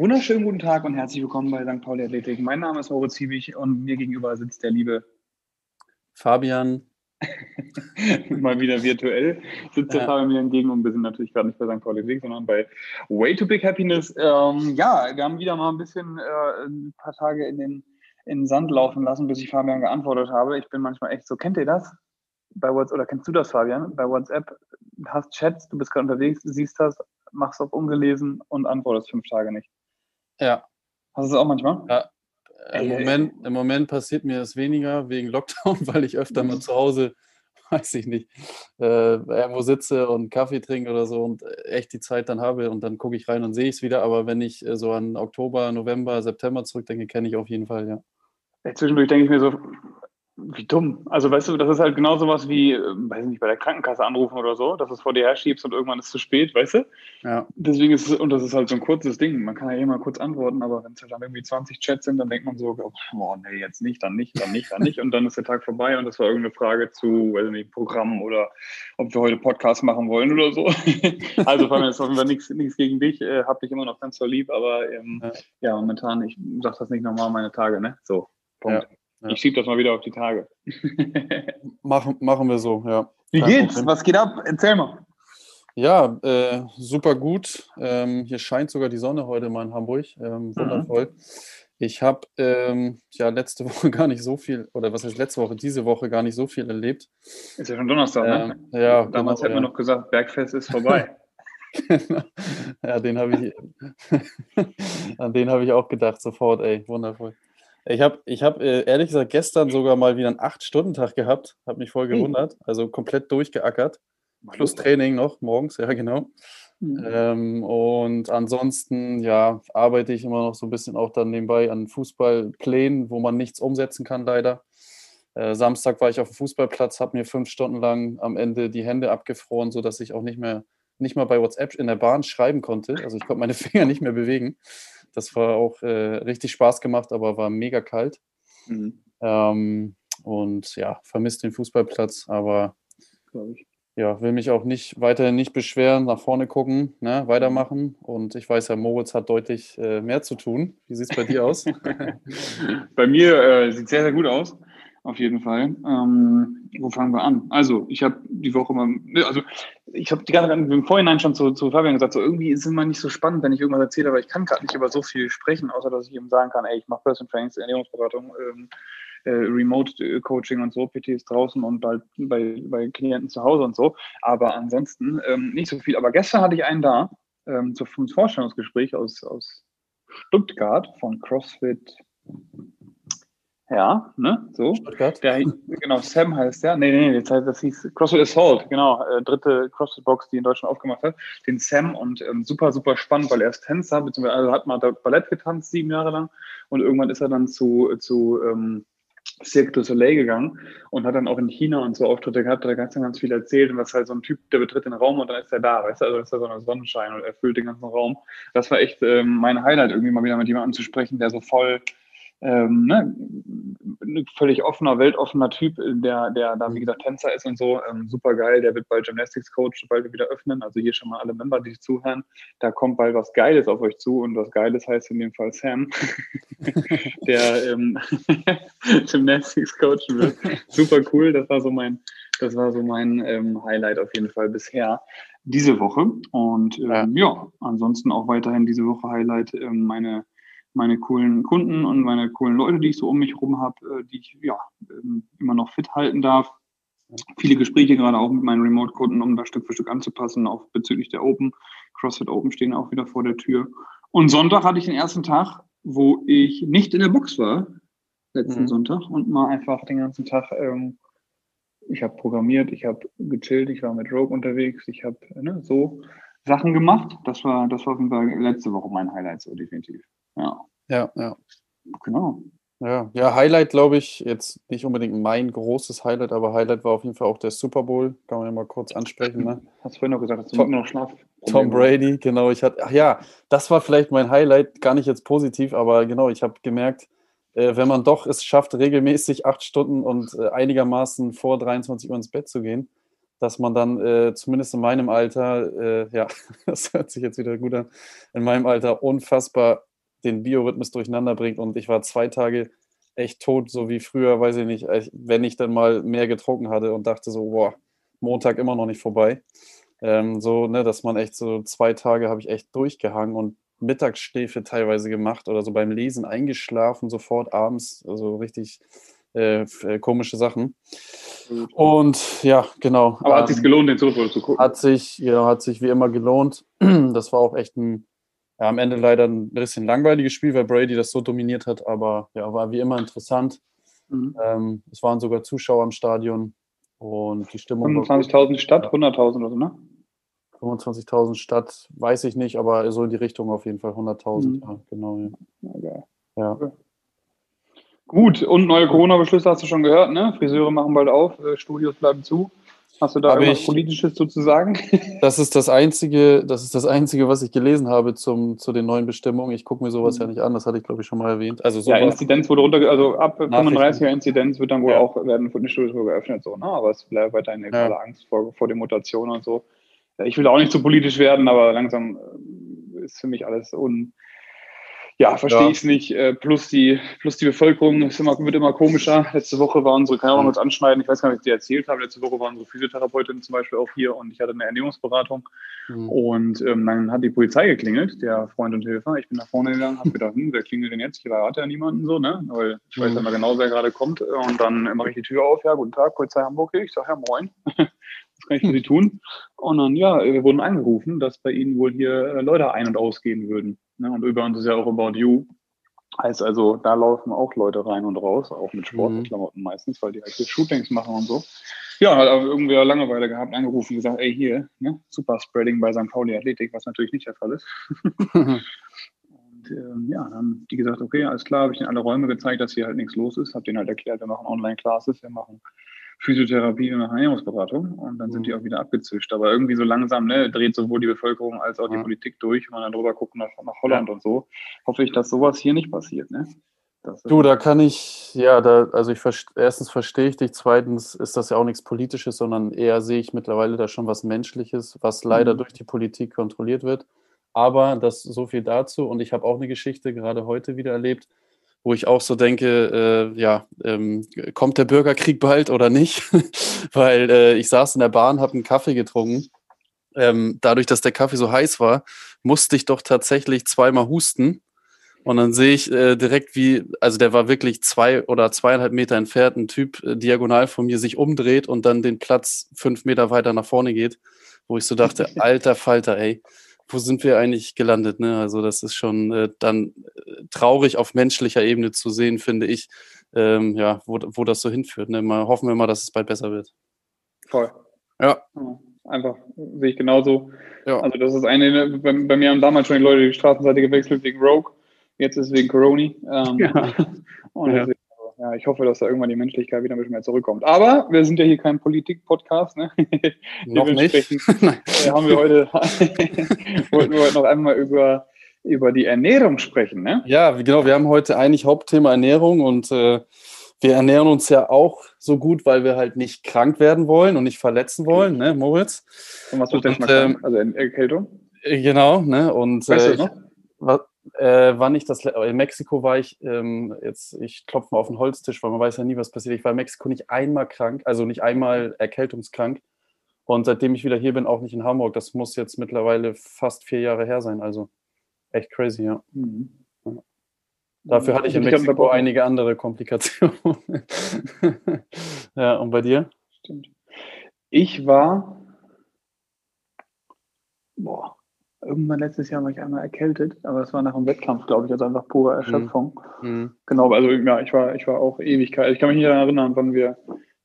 wunderschönen guten Tag und herzlich willkommen bei St. Pauli Athletik. Mein Name ist Moritz Ziebig und mir gegenüber sitzt der liebe Fabian. Mal wieder virtuell sitzt der Fabian mir entgegen und wir sind natürlich gerade nicht bei St. Pauli Athletik, sondern bei Way to Big Happiness. Ähm, ja, wir haben wieder mal ein bisschen äh, ein paar Tage in den, in den Sand laufen lassen, bis ich Fabian geantwortet habe. Ich bin manchmal echt so, kennt ihr das? Bei WhatsApp, oder kennst du das, Fabian? Bei WhatsApp hast Chats, du bist gerade unterwegs, siehst das, machst auf ungelesen und antwortest fünf Tage nicht. Ja. Hast du das auch manchmal? Ja. Im Moment, Im Moment passiert mir das weniger wegen Lockdown, weil ich öfter mal zu Hause, weiß ich nicht, äh, irgendwo sitze und Kaffee trinke oder so und echt die Zeit dann habe und dann gucke ich rein und sehe ich es wieder. Aber wenn ich äh, so an Oktober, November, September zurückdenke, kenne ich auf jeden Fall, ja. Zwischendurch denke ich mir so, wie dumm. Also weißt du, das ist halt genau sowas wie, ähm, weiß ich nicht, bei der Krankenkasse anrufen oder so, dass du es vor dir herschiebst und irgendwann ist es zu spät, weißt du? Ja. Deswegen ist es, und das ist halt so ein kurzes Ding. Man kann ja eh mal kurz antworten, aber wenn es halt dann irgendwie 20 Chats sind, dann denkt man so, oh nee, jetzt nicht, dann nicht, dann nicht, dann nicht. Und dann ist der Tag vorbei und das war irgendeine Frage zu, weiß ich nicht, Programm oder ob wir heute Podcast machen wollen oder so. also vor allem ist auf jeden Fall nichts gegen dich, äh, hab dich immer noch ganz so lieb, aber ähm, ja. ja. momentan, ich sag das nicht nochmal meine Tage, ne? So, Punkt. Ja. Ja. Ich schiebe das mal wieder auf die Tage. machen, machen wir so, ja. Wie geht's? Problem. Was geht ab? Erzähl mal. Ja, äh, super gut. Ähm, hier scheint sogar die Sonne heute mal in Hamburg. Ähm, mhm. wundervoll. Mhm. Ich habe ähm, ja letzte Woche gar nicht so viel, oder was heißt letzte Woche, diese Woche gar nicht so viel erlebt. Ist ja schon Donnerstag, ne? Ähm, ja. Damals genau, hätten wir noch gesagt, Bergfest ist vorbei. genau. Ja, den habe ich, an den habe ich auch gedacht, sofort, ey, wundervoll. Ich habe, ich hab, äh, ehrlich gesagt gestern sogar mal wieder einen 8-Stunden-Tag gehabt. Habe mich voll gewundert. Also komplett durchgeackert. Plus Training noch morgens, ja, genau. Mhm. Ähm, und ansonsten, ja, arbeite ich immer noch so ein bisschen auch dann nebenbei an Fußballplänen, wo man nichts umsetzen kann, leider. Äh, Samstag war ich auf dem Fußballplatz, habe mir fünf Stunden lang am Ende die Hände abgefroren, sodass ich auch nicht mehr, nicht mal bei WhatsApp in der Bahn schreiben konnte. Also ich konnte meine Finger nicht mehr bewegen. Das war auch äh, richtig Spaß gemacht, aber war mega kalt. Mhm. Ähm, und ja, vermisst den Fußballplatz, aber ja, will mich auch nicht weiterhin nicht beschweren, nach vorne gucken, ne, weitermachen. Und ich weiß ja, Moritz hat deutlich äh, mehr zu tun. Wie sieht es bei dir aus? bei mir äh, sieht sehr, sehr gut aus auf jeden Fall. Ähm, wo fangen wir an? Also, ich habe die Woche mal, ne, also ich habe die ganze Zeit im Vorhinein schon zu, zu Fabian gesagt, so irgendwie ist es immer nicht so spannend, wenn ich irgendwas erzähle, aber ich kann gerade nicht über so viel sprechen, außer dass ich ihm sagen kann, ey, ich mache Person Trainings, Ernährungsberatung, ähm, äh, Remote Coaching und so, PTs draußen und bald bei, bei Klienten zu Hause und so. Aber ansonsten ähm, nicht so viel. Aber gestern hatte ich einen da ähm, zum Vorstellungsgespräch aus, aus Stuttgart von CrossFit ja, ne, so. Stuttgart? Der, genau, Sam heißt der. Nee, nee, nee, das hieß CrossFit Assault, genau, äh, dritte CrossFit-Box, die in Deutschland aufgemacht hat. Den Sam und ähm, super, super spannend, weil er ist Tänzer, beziehungsweise also hat mal Ballett getanzt, sieben Jahre lang. Und irgendwann ist er dann zu, zu ähm, Cirque du Soleil gegangen und hat dann auch in China und so Auftritte gehabt, da hat er ganz, ganz viel erzählt und das ist halt so ein Typ, der betritt den Raum und dann ist er da, weißt du, also ist er so ein Sonnenschein und erfüllt den ganzen Raum. Das war echt ähm, mein Highlight, irgendwie mal wieder mit jemandem zu sprechen, der so voll ähm, ne, ein völlig offener, weltoffener Typ, der, der da, wie gesagt, Tänzer ist und so. Ähm, super geil, der wird bald Gymnastics Coach, bald wieder öffnen. Also hier schon mal alle Member, die zuhören. Da kommt bald was Geiles auf euch zu und was Geiles heißt in dem Fall Sam, der ähm, Gymnastics Coach wird. Super cool, das war so mein, das war so mein ähm, Highlight auf jeden Fall bisher diese Woche. Und ähm, ja. ja. ansonsten auch weiterhin diese Woche Highlight ähm, meine meine coolen Kunden und meine coolen Leute, die ich so um mich herum habe, äh, die ich ja ähm, immer noch fit halten darf. Viele Gespräche gerade auch mit meinen Remote-Kunden, um da Stück für Stück anzupassen, auch bezüglich der Open. CrossFit Open stehen auch wieder vor der Tür. Und Sonntag hatte ich den ersten Tag, wo ich nicht in der Box war, letzten mhm. Sonntag, und mal einfach den ganzen Tag, ähm, ich habe programmiert, ich habe gechillt, ich war mit Rogue unterwegs, ich habe ne, so Sachen gemacht. Das war, das war auf jeden Fall letzte Woche mein Highlight, so definitiv. Ja. Ja, ja. Genau. Ja, ja, Highlight, glaube ich, jetzt nicht unbedingt mein großes Highlight, aber Highlight war auf jeden Fall auch der Super Bowl. Kann man ja mal kurz ansprechen. Ne? Hast vorhin noch gesagt, dass du Tom, noch Schlaf. Tom Brady, genau. Ich hatte, ach ja, das war vielleicht mein Highlight, gar nicht jetzt positiv, aber genau, ich habe gemerkt, äh, wenn man doch es schafft, regelmäßig acht Stunden und äh, einigermaßen vor 23 Uhr ins Bett zu gehen, dass man dann äh, zumindest in meinem Alter, äh, ja, das hört sich jetzt wieder gut an, in meinem Alter unfassbar den Biorhythmus durcheinander bringt. Und ich war zwei Tage echt tot, so wie früher, weiß ich nicht, wenn ich dann mal mehr getrunken hatte und dachte so, boah, Montag immer noch nicht vorbei. Ähm, so, ne, dass man echt so zwei Tage habe ich echt durchgehangen und Mittagsschläfe teilweise gemacht oder so beim Lesen eingeschlafen, sofort abends, also richtig äh, äh komische Sachen. Und ja, genau. Aber hat ähm, sich gelohnt, den Super zu gucken? Hat sich, ja, hat sich wie immer gelohnt. Das war auch echt ein, ja, am Ende leider ein bisschen langweiliges Spiel, weil Brady das so dominiert hat, aber ja, war wie immer interessant. Mhm. Ähm, es waren sogar Zuschauer im Stadion und die Stimmung. 25.000 Stadt, 100.000 oder so, ne? 25.000 Stadt, weiß ich nicht, aber so in die Richtung auf jeden Fall 100.000. Mhm. Ja, genau. Ja. Okay. ja. Gut, und neue Corona-Beschlüsse hast du schon gehört, ne? Friseure machen bald auf, äh, Studios bleiben zu. Hast du da irgendwas Politisches zu sagen? Das ist das Einzige, das ist das Einzige, was ich gelesen habe zum, zu den neuen Bestimmungen. Ich gucke mir sowas mhm. ja nicht an, das hatte ich, glaube ich, schon mal erwähnt. Also ja, Inzidenz wurde runter, also ab 35er Inzidenz wird dann wohl ja. auch, werden Fitnessstudios geöffnet, so, ne? Aber es bleibt weiterhin eine ja. Angst vor, vor den Mutationen und so. Ich will auch nicht zu politisch werden, aber langsam äh, ist für mich alles un, ja, verstehe ja. ich es nicht. Äh, plus die, plus die Bevölkerung ist immer, wird immer komischer. Letzte Woche war unsere, kann ich auch kurz anschneiden, ich weiß gar nicht, ob ich dir erzählt habe, letzte Woche war unsere Physiotherapeutin zum Beispiel auch hier und ich hatte eine Ernährungsberatung. Mhm. Und ähm, dann hat die Polizei geklingelt, der Freund und Hilfer. Ich bin nach vorne gegangen, habe gedacht, hm, wer klingelt denn jetzt? Ich hatte ja niemanden so, ne? Weil ich weiß ja mhm. immer genau, wer gerade kommt. Und dann mache ich die Tür auf, ja, guten Tag, Polizei Hamburg. Ich sage, ja, moin. Was kann ich für Sie tun? Und dann, ja, wir wurden angerufen, dass bei Ihnen wohl hier äh, Leute ein- und ausgehen würden. Ne? Und über uns ist ja auch About You. Heißt also, da laufen auch Leute rein und raus, auch mit Sportklamotten mhm. meistens, weil die halt hier Shootings machen und so. Ja, hat aber irgendwie Langeweile gehabt, angerufen, gesagt, ey, hier, ne, Super Spreading bei St. Pauli Athletik, was natürlich nicht der Fall ist. und ähm, ja, dann haben die gesagt, okay, alles klar, habe ich ihnen alle Räume gezeigt, dass hier halt nichts los ist, habe denen halt erklärt, wir machen Online-Classes, wir machen Physiotherapie und Ernährungsberatung und dann sind die mhm. auch wieder abgezischt. Aber irgendwie so langsam ne, dreht sowohl die Bevölkerung als auch die Politik durch, wenn man dann drüber guckt nach, nach Holland ja. und so. Hoffe ich, dass sowas hier nicht passiert. Ne? Du, da kann ich, ja, da, also ich erstens verstehe ich dich, zweitens ist das ja auch nichts Politisches, sondern eher sehe ich mittlerweile da schon was Menschliches, was leider mhm. durch die Politik kontrolliert wird. Aber das so viel dazu und ich habe auch eine Geschichte gerade heute wieder erlebt wo ich auch so denke, äh, ja, ähm, kommt der Bürgerkrieg bald oder nicht? Weil äh, ich saß in der Bahn, habe einen Kaffee getrunken. Ähm, dadurch, dass der Kaffee so heiß war, musste ich doch tatsächlich zweimal husten. Und dann sehe ich äh, direkt, wie, also der war wirklich zwei oder zweieinhalb Meter entfernt, ein Typ äh, diagonal von mir sich umdreht und dann den Platz fünf Meter weiter nach vorne geht, wo ich so dachte, alter Falter, ey wo sind wir eigentlich gelandet? Ne? Also das ist schon äh, dann äh, traurig auf menschlicher Ebene zu sehen, finde ich, ähm, ja, wo, wo das so hinführt. Ne? Mal hoffen wir mal, dass es bald besser wird. Voll. Ja. Einfach, sehe ich genauso. Ja. Also das ist eine, bei, bei mir haben damals schon die Leute die Straßenseite gewechselt wegen Rogue, jetzt ist es wegen Coroni. Ähm, ja. Und ja, ich hoffe, dass da irgendwann die Menschlichkeit wieder ein bisschen mehr zurückkommt. Aber wir sind ja hier kein Politik-Podcast. Ne? Noch nicht. äh, haben wir heute, wollten wir heute noch einmal über, über die Ernährung sprechen. Ne? Ja, genau. Wir haben heute eigentlich Hauptthema Ernährung und äh, wir ernähren uns ja auch so gut, weil wir halt nicht krank werden wollen und nicht verletzen wollen, ne, Moritz? Und was wird denn mal krank? Ähm, also Erkältung? Äh, genau, ne? Und weißt äh, ich, was, äh, wann ich das in Mexiko war ich ähm, jetzt ich klopfe mal auf den Holztisch, weil man weiß ja nie, was passiert. Ich war in Mexiko nicht einmal krank, also nicht einmal erkältungskrank. Und seitdem ich wieder hier bin, auch nicht in Hamburg. Das muss jetzt mittlerweile fast vier Jahre her sein. Also echt crazy, ja. Mhm. ja. Dafür hatte ich in Mexiko einige andere Komplikationen. ja, und bei dir? Stimmt. Ich war, boah, Irgendwann letztes Jahr war ich einmal erkältet, aber es war nach dem Wettkampf, glaube ich, also einfach pure mhm. Erschöpfung. Mhm. Genau, also ja, ich war, ich war auch Ewigkeit. Ich kann mich nicht daran erinnern, wann wir,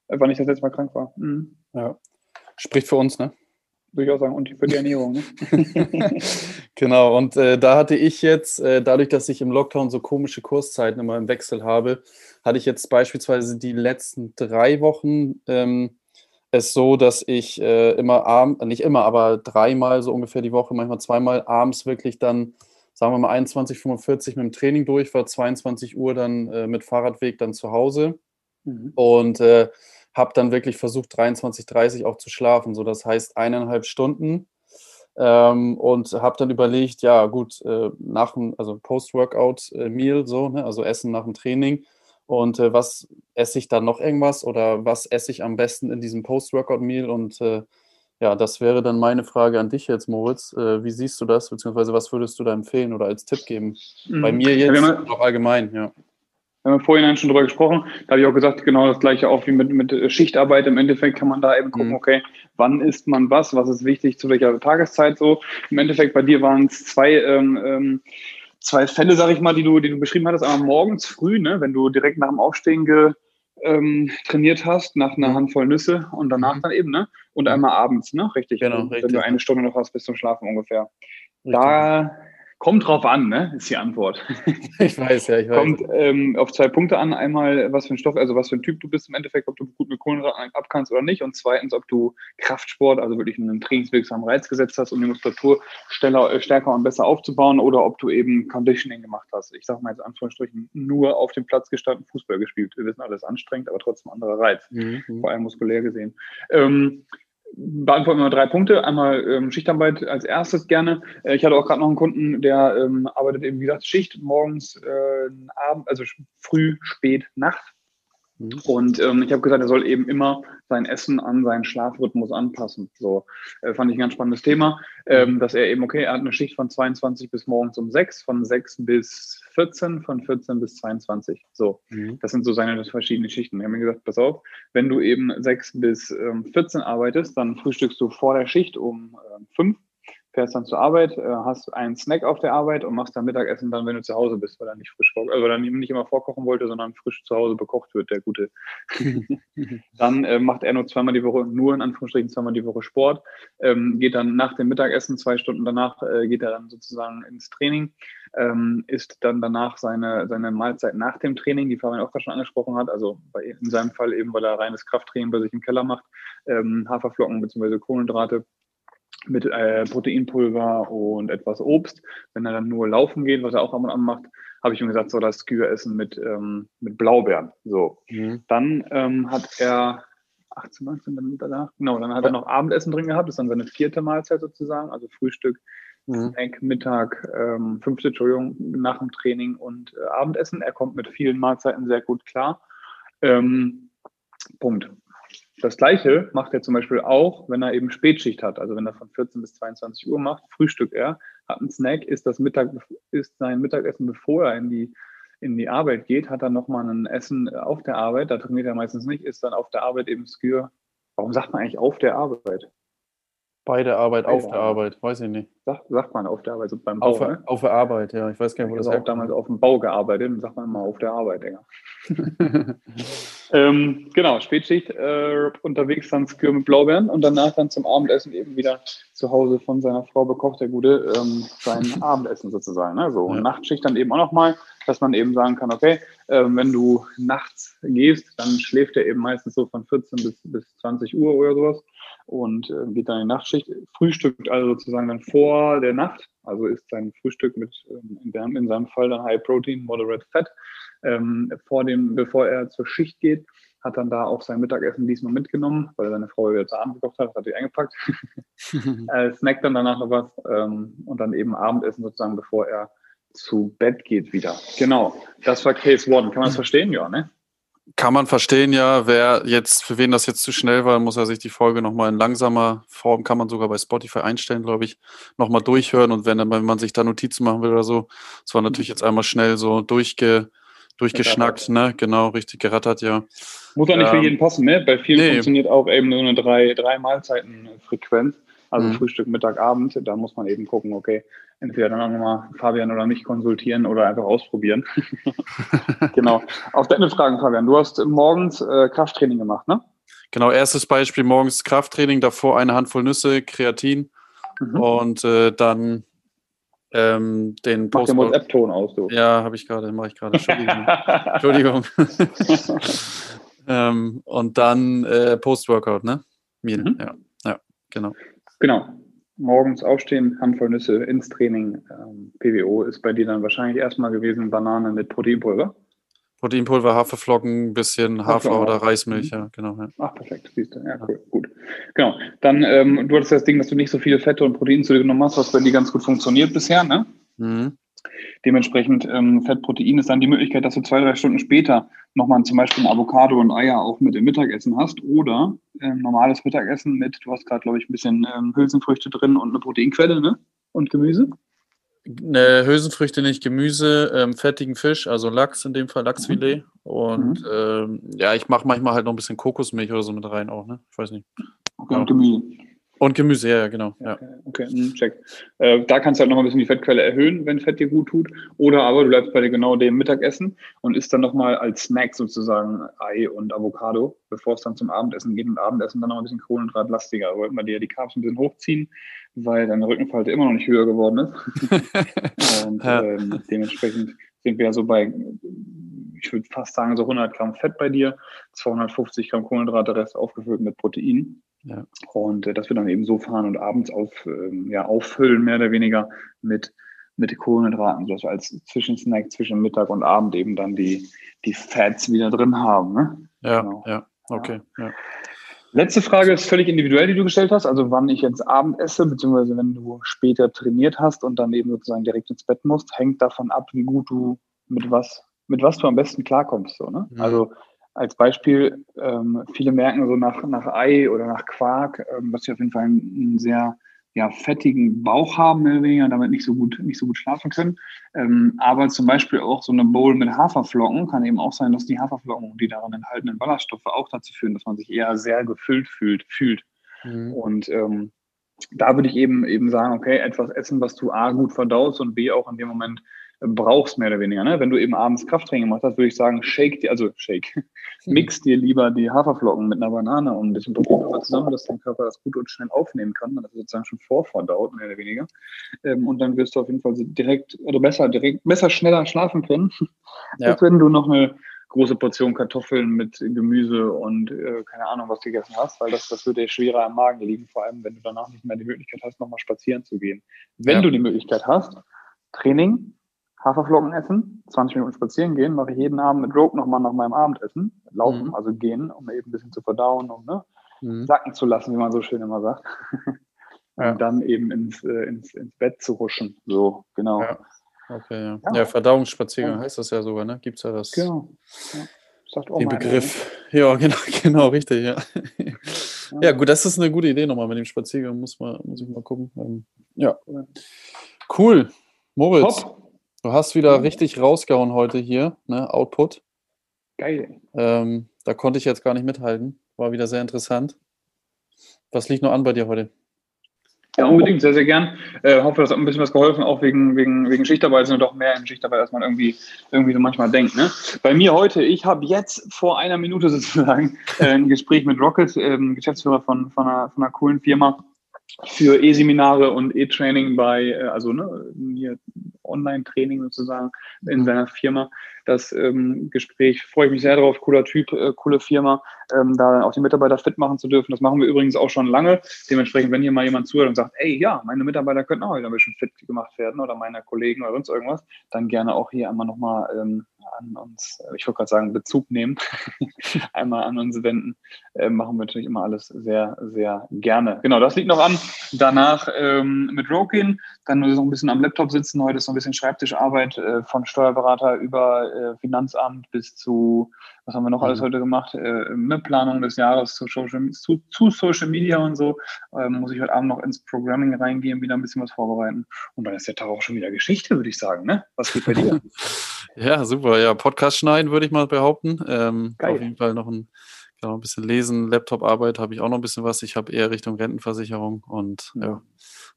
wann ich das letzte Mal krank war. Mhm. Ja. Spricht für uns, ne? Würde ich auch sagen, und für die Ernährung, ne? genau, und äh, da hatte ich jetzt, äh, dadurch, dass ich im Lockdown so komische Kurszeiten immer im Wechsel habe, hatte ich jetzt beispielsweise die letzten drei Wochen ähm, es so, dass ich äh, immer abends, nicht immer, aber dreimal so ungefähr die Woche, manchmal zweimal abends wirklich dann, sagen wir mal 21.45 mit dem Training durch, war 22 Uhr dann äh, mit Fahrradweg dann zu Hause mhm. und äh, habe dann wirklich versucht, 23.30 auch zu schlafen. So, das heißt eineinhalb Stunden Ähm, und habe dann überlegt, ja gut, äh, nach dem, also Post-Workout-Meal, äh, so, ne, also Essen nach dem Training. Und äh, was esse ich dann noch irgendwas oder was esse ich am besten in diesem Post-Workout-Meal? Und äh, ja, das wäre dann meine Frage an dich jetzt, Moritz. Äh, wie siehst du das, beziehungsweise was würdest du da empfehlen oder als Tipp geben? Mhm. Bei mir jetzt ja, auch allgemein, ja. Wir haben vorhin schon drüber gesprochen. Da habe ich auch gesagt, genau das gleiche auch wie mit, mit Schichtarbeit. Im Endeffekt kann man da eben gucken, mhm. okay, wann isst man was, was ist wichtig, zu welcher Tageszeit so. Im Endeffekt bei dir waren es zwei, ähm, ähm, zwei Fälle, sag ich mal, die du, die du beschrieben hattest. Einmal morgens früh, ne, wenn du direkt nach dem Aufstehen ge, ähm, trainiert hast, nach einer mhm. Handvoll Nüsse und danach mhm. dann eben, ne? Und einmal abends, ne? Richtig. Genau, wenn richtig. du eine Stunde noch hast bis zum Schlafen ungefähr. Richtig. Da Kommt drauf an, ne? Ist die Antwort. Ich weiß, ja, ich weiß. Kommt ähm, auf zwei Punkte an. Einmal, was für ein Stoff, also was für ein Typ du bist im Endeffekt, ob du gut mit Kohlenhydraten abkannst oder nicht. Und zweitens, ob du Kraftsport, also wirklich einen trainingswirksamen Reiz gesetzt hast, um die Muskulatur schneller, äh, stärker und besser aufzubauen oder ob du eben Conditioning gemacht hast. Ich sag mal jetzt Anführungsstrichen nur auf dem Platz gestanden, Fußball gespielt. Wir wissen alles anstrengend, aber trotzdem anderer Reiz. Mhm. Vor allem muskulär gesehen. Ähm, beantworten wir drei Punkte. Einmal ähm, Schichtarbeit als erstes gerne. Äh, ich hatte auch gerade noch einen Kunden, der ähm, arbeitet eben, wie gesagt, Schicht morgens, äh, Abend, also früh, spät, Nacht. Mhm. Und ähm, ich habe gesagt, er soll eben immer sein Essen an seinen Schlafrhythmus anpassen. So äh, fand ich ein ganz spannendes Thema, ähm, mhm. dass er eben, okay, er hat eine Schicht von 22 bis morgens um 6, von 6 bis 14, von 14 bis 22. So, mhm. das sind so seine verschiedenen Schichten. Wir haben mir gesagt, pass auf, wenn du eben 6 bis ähm, 14 arbeitest, dann frühstückst du vor der Schicht um äh, 5 fährst dann zur Arbeit, äh, hast einen Snack auf der Arbeit und machst dann Mittagessen dann, wenn du zu Hause bist, weil er nicht frisch also weil er nicht immer vorkochen wollte, sondern frisch zu Hause bekocht wird, der gute. dann äh, macht er nur zweimal die Woche, nur in Anführungsstrichen zweimal die Woche Sport, ähm, geht dann nach dem Mittagessen, zwei Stunden danach, äh, geht er dann sozusagen ins Training, ähm, isst dann danach seine, seine Mahlzeit nach dem Training, die Fabian auch gerade schon angesprochen hat, also bei, in seinem Fall eben, weil er reines Krafttraining bei sich im Keller macht, ähm, Haferflocken bzw. Kohlenhydrate mit äh, Proteinpulver und etwas Obst. Wenn er dann nur laufen geht, was er auch am und an macht, habe ich ihm gesagt, soll das Skür essen mit, ähm, mit Blaubeeren. So. Mhm. Dann ähm, hat er 18, 19 dann danach, genau, dann hat er noch Abendessen drin gehabt, das ist dann seine vierte Mahlzeit sozusagen, also Frühstück, mhm. Snack, Mittag, ähm, fünfte, Entschuldigung, nach dem Training und äh, Abendessen. Er kommt mit vielen Mahlzeiten sehr gut klar. Ähm, Punkt. Das Gleiche macht er zum Beispiel auch, wenn er eben Spätschicht hat, also wenn er von 14 bis 22 Uhr macht, frühstückt er, hat einen Snack, ist das Mittag, ist sein Mittagessen, bevor er in die, in die Arbeit geht, hat er nochmal ein Essen auf der Arbeit, da trainiert er meistens nicht, ist dann auf der Arbeit eben Skür. Warum sagt man eigentlich auf der Arbeit? Bei der Arbeit, auf der Arbeit, weiß ich nicht. Sagt, sagt man auf der Arbeit, so beim Bau, auf, ne? auf der Arbeit, ja. Ich weiß gar nicht, wo das Ich habe damals auf dem Bau gearbeitet und sagt man immer auf der Arbeit, Digga. ähm, genau, Spätschicht äh, unterwegs dann Skür mit Blaubeeren und danach dann zum Abendessen eben wieder zu Hause von seiner Frau bekocht der Gute ähm, sein Abendessen sozusagen. Ne? So, ja. Nachtschicht dann eben auch nochmal, dass man eben sagen kann, okay, äh, wenn du nachts gehst, dann schläft er eben meistens so von 14 bis, bis 20 Uhr oder sowas und äh, geht dann in die Nachtschicht, frühstückt also sozusagen dann vor der Nacht, also ist sein Frühstück mit ähm, in, seinem Fall dann High Protein, Moderate Fat, ähm, vor dem, bevor er zur Schicht geht, hat dann da auch sein Mittagessen diesmal mitgenommen, weil seine Frau wieder zu Abend gekocht hat, hat die eingepackt. äh, snackt dann danach noch was ähm, und dann eben Abendessen sozusagen, bevor er zu Bett geht wieder. Genau, das war Case One. Kann man das verstehen? Ja, ne? Kann man verstehen, ja. Wer jetzt, für wen das jetzt zu schnell war, muss er sich die Folge nochmal in langsamer Form, kann man sogar bei Spotify einstellen, glaube ich, nochmal durchhören. Und wenn, wenn man sich da Notizen machen will oder so, es war natürlich jetzt einmal schnell so durchge, durchgeschnackt, ne? Genau, richtig gerattert, ja. Muss auch nicht ähm, für jeden passen, ne? Bei vielen nee. funktioniert auch eben nur eine drei, drei Mahlzeiten-Frequenz. Also mhm. Frühstück, Mittag, Abend. Da muss man eben gucken, okay, entweder dann auch nochmal Fabian oder mich konsultieren oder einfach ausprobieren. genau. Auf deine Fragen, Fabian. Du hast morgens äh, Krafttraining gemacht, ne? Genau, erstes Beispiel morgens Krafttraining, davor eine Handvoll Nüsse, Kreatin mhm. und äh, dann ähm, den Mach den WhatsApp-Ton aus, du. Ja, habe ich gerade, mache ich gerade. Entschuldigung. Entschuldigung. ähm, und dann äh, Post-Workout, ne? Meal. Mhm. Ja, ja, genau. Genau. Morgens aufstehen, Handvoll Nüsse ins Training. Ähm, PWO ist bei dir dann wahrscheinlich erstmal gewesen Banane mit Proteinpulver. Proteinpulver, Haferflocken, ein bisschen Hafer oder Reismilch, mhm. ja, genau. Ja. Ach, perfekt, siehst du. Ja, cool, gut. Genau. Dann, ähm, du hattest das Ding, dass du nicht so viele Fette und Proteine zu dir genommen hast, was bei dir ganz gut funktioniert bisher, ne? Mhm. Dementsprechend ähm, Fettprotein ist dann die Möglichkeit, dass du zwei, drei Stunden später nochmal zum Beispiel ein Avocado und Eier auch mit dem Mittagessen hast oder ähm, normales Mittagessen mit, du hast gerade, glaube ich, ein bisschen ähm, Hülsenfrüchte drin und eine Proteinquelle, ne? Und Gemüse. Ne, Hülsenfrüchte nicht, Gemüse, ähm, fettigen Fisch, also Lachs in dem Fall, Lachsfilet. Mhm. Und mhm. Ähm, ja, ich mache manchmal halt noch ein bisschen Kokosmilch oder so mit rein auch, ne? Ich weiß nicht. Okay, und Gemüse. Und Gemüse, ja, genau. Ja. Okay, okay hm, check. Äh, da kannst du halt noch ein bisschen die Fettquelle erhöhen, wenn Fett dir gut tut. Oder aber du bleibst bei genau dem Mittagessen und isst dann nochmal als Snack sozusagen Ei und Avocado, bevor es dann zum Abendessen geht. Und Abendessen dann noch ein bisschen Kohlenhydratlastiger. Da wollten wir dir die Carbs ein bisschen hochziehen, weil deine Rückenfalte immer noch nicht höher geworden ist. und ähm, dementsprechend sind wir ja so bei, ich würde fast sagen, so 100 Gramm Fett bei dir, 250 Gramm Kohlenhydrate, Rest aufgefüllt mit Protein. Ja. Und äh, dass wir dann eben so fahren und abends auf, ähm, ja, auffüllen, mehr oder weniger mit, mit Kohlenhydraten, sodass wir als Zwischensnack zwischen Mittag und Abend eben dann die, die Fats wieder drin haben. Ne? Ja, genau. ja, okay. Ja. Letzte Frage ist völlig individuell, die du gestellt hast. Also wann ich jetzt Abend esse, beziehungsweise wenn du später trainiert hast und dann eben sozusagen direkt ins Bett musst, hängt davon ab, wie gut du mit was, mit was du am besten klarkommst. So, ne? Mhm. Also als Beispiel, ähm, viele merken so nach, nach Ei oder nach Quark, ähm, dass sie auf jeden Fall einen, einen sehr ja, fettigen Bauch haben, mehr oder weniger, damit nicht so gut, nicht so gut schlafen können. Ähm, aber zum Beispiel auch so eine Bowl mit Haferflocken kann eben auch sein, dass die Haferflocken und die darin enthaltenen Ballaststoffe auch dazu führen, dass man sich eher sehr gefüllt fühlt. fühlt. Mhm. Und ähm, da würde ich eben eben sagen, okay, etwas essen, was du A gut verdaust und B auch in dem Moment brauchst, mehr oder weniger. Ne? Wenn du eben abends Krafttraining gemacht hast, würde ich sagen, shake dir, also shake, mix dir lieber die Haferflocken mit einer Banane und ein bisschen Protein zusammen, dass dein Körper das gut und schnell aufnehmen kann. Das sozusagen schon vorverdaut, mehr oder weniger. Ähm, und dann wirst du auf jeden Fall direkt, oder besser, direkt, besser, schneller schlafen können, ja. als wenn du noch eine große Portion Kartoffeln mit Gemüse und äh, keine Ahnung, was du gegessen hast, weil das, das würde dir schwerer am Magen liegen, vor allem wenn du danach nicht mehr die Möglichkeit hast, nochmal spazieren zu gehen. Wenn ja. du die Möglichkeit hast, Training, Haferflocken essen, 20 Minuten spazieren gehen, mache ich jeden Abend mit Rope nochmal nach meinem Abendessen. Laufen, mhm. also gehen, um eben ein bisschen zu verdauen, um ne, mhm. sacken zu lassen, wie man so schön immer sagt. Ja. Und dann eben ins, äh, ins, ins Bett zu huschen. So, genau. Ja. Okay, ja. ja. ja Verdauungsspaziergang heißt das ja sogar, ne? Gibt es ja das. Genau. Sagt auch den Begriff. Eine. Ja, genau, genau, richtig, ja. ja. gut, das ist eine gute Idee nochmal mit dem Spaziergang. Muss, mal, muss ich mal gucken. Ähm, ja. Cool. Moritz. Top. Du hast wieder richtig rausgehauen heute hier, ne? Output. Geil. Ähm, da konnte ich jetzt gar nicht mithalten. War wieder sehr interessant. Was liegt noch an bei dir heute? Ja, unbedingt, sehr, sehr gern. Äh, hoffe, das hat ein bisschen was geholfen, auch wegen, wegen, wegen Schichtarbeit sind doch mehr in Schichtarbeit, als man irgendwie, irgendwie so manchmal denkt. Ne? Bei mir heute, ich habe jetzt vor einer Minute sozusagen äh, ein Gespräch mit Rocket, ähm, Geschäftsführer von, von, einer, von einer coolen Firma, für E-Seminare und E-Training bei, äh, also ne, Online-Training sozusagen in mhm. seiner Firma. Das ähm, Gespräch freue ich mich sehr drauf, cooler Typ, äh, coole Firma, ähm, da auch die Mitarbeiter fit machen zu dürfen. Das machen wir übrigens auch schon lange. Dementsprechend, wenn hier mal jemand zuhört und sagt, ey, ja, meine Mitarbeiter könnten auch wieder ein bisschen fit gemacht werden oder meine Kollegen oder sonst irgendwas, dann gerne auch hier einmal nochmal ähm, an uns, äh, ich wollte gerade sagen, Bezug nehmen, einmal an uns wenden. Äh, machen wir natürlich immer alles sehr, sehr gerne. Genau, das liegt noch an. Danach ähm, mit Rokin, dann noch ein bisschen am Laptop sitzen. Heute ist noch ein bisschen Schreibtischarbeit äh, von Steuerberater über äh, Finanzamt bis zu was haben wir noch alles mhm. heute gemacht? Äh, Planung des Jahres zu Social, zu, zu Social Media und so. Ähm, muss ich heute Abend noch ins Programming reingehen, wieder ein bisschen was vorbereiten. Und dann ist der Tag auch schon wieder Geschichte, würde ich sagen. Ne? Was geht bei dir? ja, super. Ja, Podcast schneiden, würde ich mal behaupten. Ähm, auf jeden Fall noch ein genau, ein bisschen lesen, Laptop-Arbeit habe ich auch noch ein bisschen was. Ich habe eher Richtung Rentenversicherung und ja,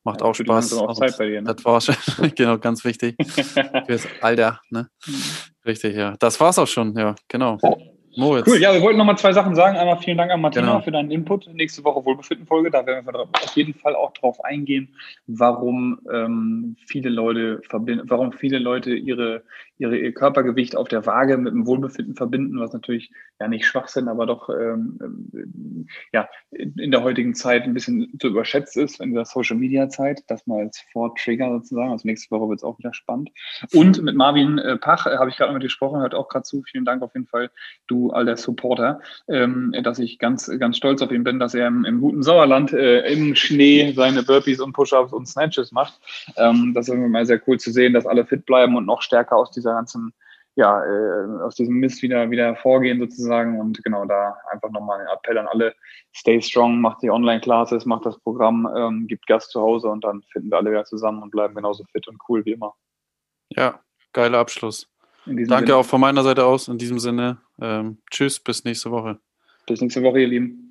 macht ja, auch Spaß. Auch Zeit bei dir, ne? Das war schon, genau, ganz wichtig. Fürs Alter, ne? Mhm. Richtig, ja. Das war's auch schon, ja, genau. Moritz. Cool, ja, wir wollten nochmal zwei Sachen sagen. Einmal vielen Dank an Martina genau. für deinen Input. Nächste Woche Wohlbefinden-Folge, da werden wir auf jeden Fall auch drauf eingehen, warum ähm, viele Leute verbinden, warum viele Leute ihre, ihre, ihr Körpergewicht auf der Waage mit dem Wohlbefinden verbinden, was natürlich ja nicht Schwachsinn, aber doch ähm, ähm ja, in der heutigen Zeit ein bisschen zu überschätzt ist, in der Social-Media-Zeit. Das mal als Vortrigger sozusagen. Also nächste Woche wird es auch wieder spannend. Und mit Marvin äh, Pach äh, habe ich gerade mit dir gesprochen, hört auch gerade zu. Vielen Dank auf jeden Fall, du alter Supporter, ähm, dass ich ganz, ganz stolz auf ihn bin, dass er im, im guten Sauerland äh, im Schnee seine Burpees und Push-Ups und Snatches macht. Ähm, das ist immer mal sehr cool zu sehen, dass alle fit bleiben und noch stärker aus dieser ganzen ja, äh, aus diesem Mist wieder, wieder vorgehen sozusagen. Und genau da einfach nochmal ein Appell an alle, stay strong, macht die Online-Classes, macht das Programm, ähm, gibt Gas zu Hause und dann finden wir alle wieder zusammen und bleiben genauso fit und cool wie immer. Ja, geiler Abschluss. Danke Sinne. auch von meiner Seite aus in diesem Sinne. Ähm, tschüss, bis nächste Woche. Bis nächste Woche, ihr Lieben.